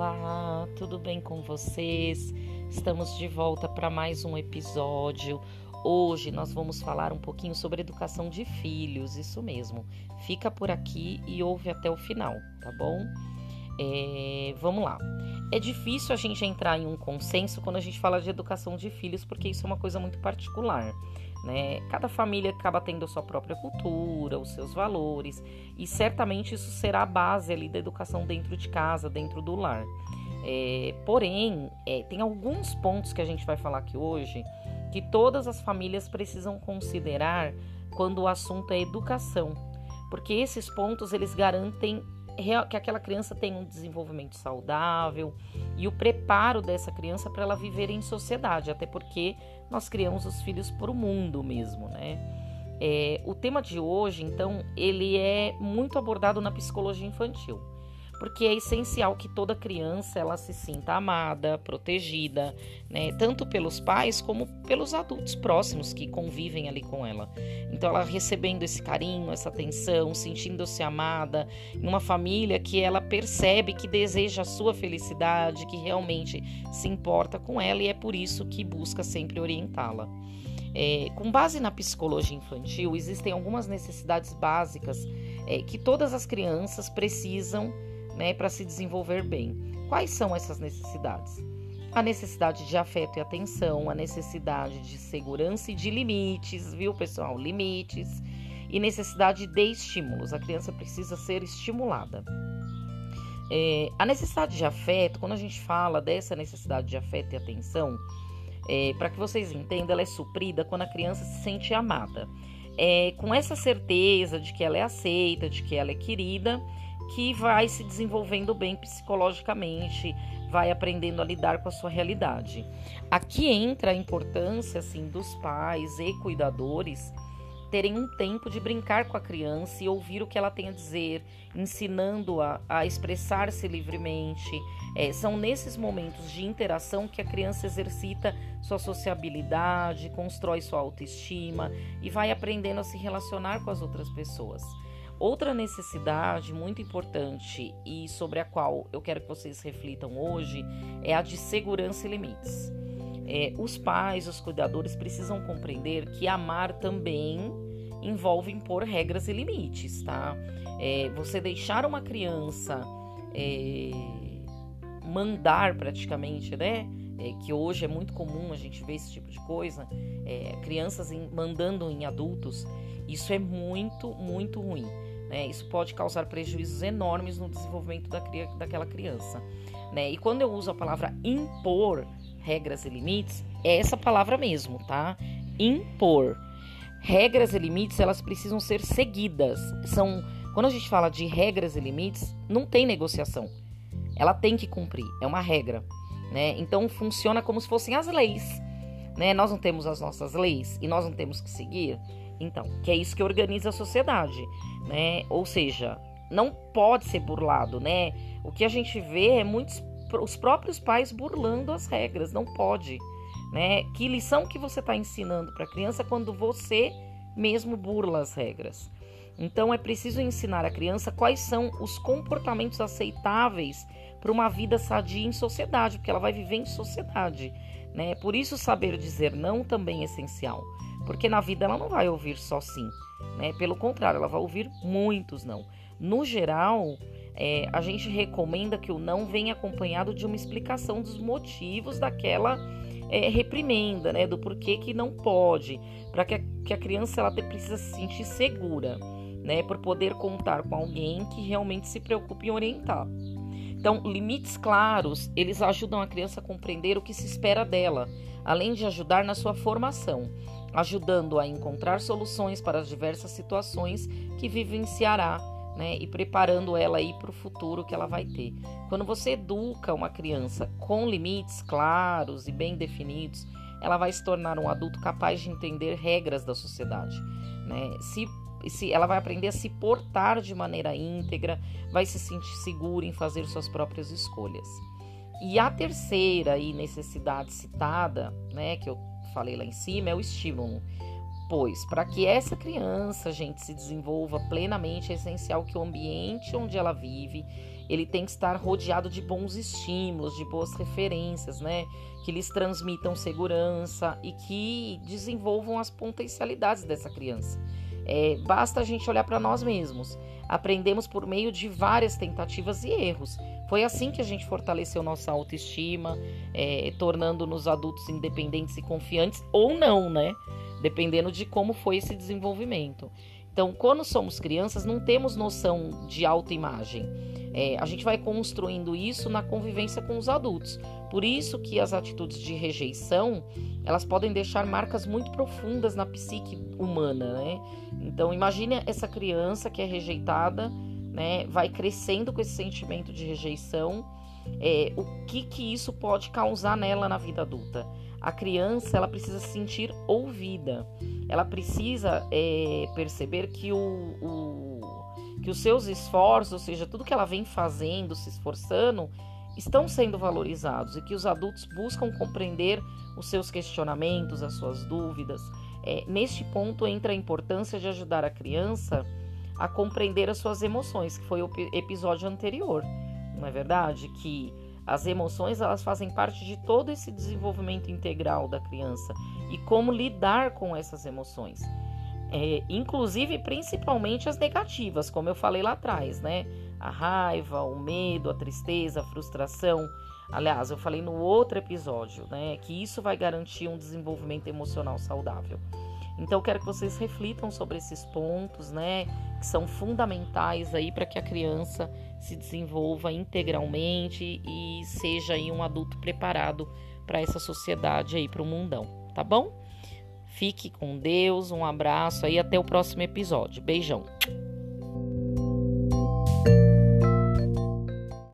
Olá, tudo bem com vocês? Estamos de volta para mais um episódio. Hoje nós vamos falar um pouquinho sobre educação de filhos, isso mesmo. Fica por aqui e ouve até o final, tá bom? É, vamos lá. É difícil a gente entrar em um consenso quando a gente fala de educação de filhos, porque isso é uma coisa muito particular. Né? Cada família acaba tendo a sua própria cultura, os seus valores, e certamente isso será a base ali da educação dentro de casa, dentro do lar. É, porém, é, tem alguns pontos que a gente vai falar aqui hoje que todas as famílias precisam considerar quando o assunto é educação, porque esses pontos eles garantem que aquela criança tenha um desenvolvimento saudável e o preparo dessa criança para ela viver em sociedade, até porque nós criamos os filhos para o mundo mesmo, né? É, o tema de hoje, então, ele é muito abordado na psicologia infantil porque é essencial que toda criança ela se sinta amada, protegida, né, tanto pelos pais como pelos adultos próximos que convivem ali com ela. Então ela recebendo esse carinho, essa atenção, sentindo-se amada, em uma família que ela percebe que deseja a sua felicidade, que realmente se importa com ela e é por isso que busca sempre orientá-la. É, com base na psicologia infantil, existem algumas necessidades básicas é, que todas as crianças precisam né, para se desenvolver bem. Quais são essas necessidades? A necessidade de afeto e atenção, a necessidade de segurança e de limites, viu, pessoal? Limites e necessidade de estímulos. A criança precisa ser estimulada. É, a necessidade de afeto, quando a gente fala dessa necessidade de afeto e atenção, é, para que vocês entendam, ela é suprida quando a criança se sente amada. É, com essa certeza de que ela é aceita, de que ela é querida que vai se desenvolvendo bem psicologicamente, vai aprendendo a lidar com a sua realidade. Aqui entra a importância assim dos pais e cuidadores terem um tempo de brincar com a criança e ouvir o que ela tem a dizer, ensinando-a a, expressar-se livremente. É, são nesses momentos de interação que a criança exercita sua sociabilidade, constrói sua autoestima e vai aprendendo a se relacionar com as outras pessoas. Outra necessidade muito importante e sobre a qual eu quero que vocês reflitam hoje é a de segurança e limites. É, os pais, os cuidadores precisam compreender que amar também envolve impor regras e limites, tá? É, você deixar uma criança é, mandar praticamente, né? É, que hoje é muito comum a gente ver esse tipo de coisa, é, crianças em, mandando em adultos, isso é muito, muito ruim. Né? Isso pode causar prejuízos enormes no desenvolvimento da, daquela criança. Né? E quando eu uso a palavra impor regras e limites, é essa palavra mesmo, tá? Impor. Regras e limites, elas precisam ser seguidas. São, quando a gente fala de regras e limites, não tem negociação. Ela tem que cumprir, é uma regra, né? Então funciona como se fossem as leis, né? Nós não temos as nossas leis e nós não temos que seguir. Então, que é isso que organiza a sociedade, né? Ou seja, não pode ser burlado, né? O que a gente vê é muitos os próprios pais burlando as regras, não pode, né? Que lição que você está ensinando para a criança quando você mesmo burla as regras? Então é preciso ensinar a criança quais são os comportamentos aceitáveis para uma vida sadia em sociedade, porque ela vai viver em sociedade, né? Por isso saber dizer não também é essencial. Porque na vida ela não vai ouvir só sim, né? Pelo contrário, ela vai ouvir muitos não. No geral, é, a gente recomenda que o não venha acompanhado de uma explicação dos motivos daquela é, reprimenda, né? Do porquê que não pode, para que, que, a criança ela precisa se sentir segura, né? Por poder contar com alguém que realmente se preocupe em orientar. Então, limites claros, eles ajudam a criança a compreender o que se espera dela, além de ajudar na sua formação ajudando a encontrar soluções para as diversas situações que vivenciará, né, e preparando ela aí para o futuro que ela vai ter. Quando você educa uma criança com limites claros e bem definidos, ela vai se tornar um adulto capaz de entender regras da sociedade, né? Se se ela vai aprender a se portar de maneira íntegra, vai se sentir segura em fazer suas próprias escolhas. E a terceira aí necessidade citada, né, que eu falei lá em cima, é o estímulo. Pois, para que essa criança, gente, se desenvolva plenamente, é essencial que o ambiente onde ela vive ele tem que estar rodeado de bons estímulos, de boas referências, né? Que lhes transmitam segurança e que desenvolvam as potencialidades dessa criança. É, basta a gente olhar para nós mesmos. Aprendemos por meio de várias tentativas e erros. Foi assim que a gente fortaleceu nossa autoestima, é, tornando-nos adultos independentes e confiantes, ou não, né? Dependendo de como foi esse desenvolvimento. Então, quando somos crianças, não temos noção de autoimagem. É, a gente vai construindo isso na convivência com os adultos. Por isso que as atitudes de rejeição, elas podem deixar marcas muito profundas na psique humana, né? Então, imagine essa criança que é rejeitada, né? Vai crescendo com esse sentimento de rejeição. É, o que que isso pode causar nela na vida adulta? A criança, ela precisa se sentir ouvida. Ela precisa é, perceber que o, o que os seus esforços, ou seja, tudo que ela vem fazendo, se esforçando, estão sendo valorizados e que os adultos buscam compreender os seus questionamentos, as suas dúvidas. É, neste ponto entra a importância de ajudar a criança a compreender as suas emoções, que foi o episódio anterior, não é verdade? Que as emoções elas fazem parte de todo esse desenvolvimento integral da criança e como lidar com essas emoções é, inclusive principalmente as negativas, como eu falei lá atrás, né? A raiva, o medo, a tristeza, a frustração. Aliás, eu falei no outro episódio, né? Que isso vai garantir um desenvolvimento emocional saudável. Então, quero que vocês reflitam sobre esses pontos, né? Que são fundamentais aí para que a criança se desenvolva integralmente e seja aí um adulto preparado para essa sociedade aí, para o mundão, tá bom? Fique com Deus, um abraço aí até o próximo episódio. Beijão.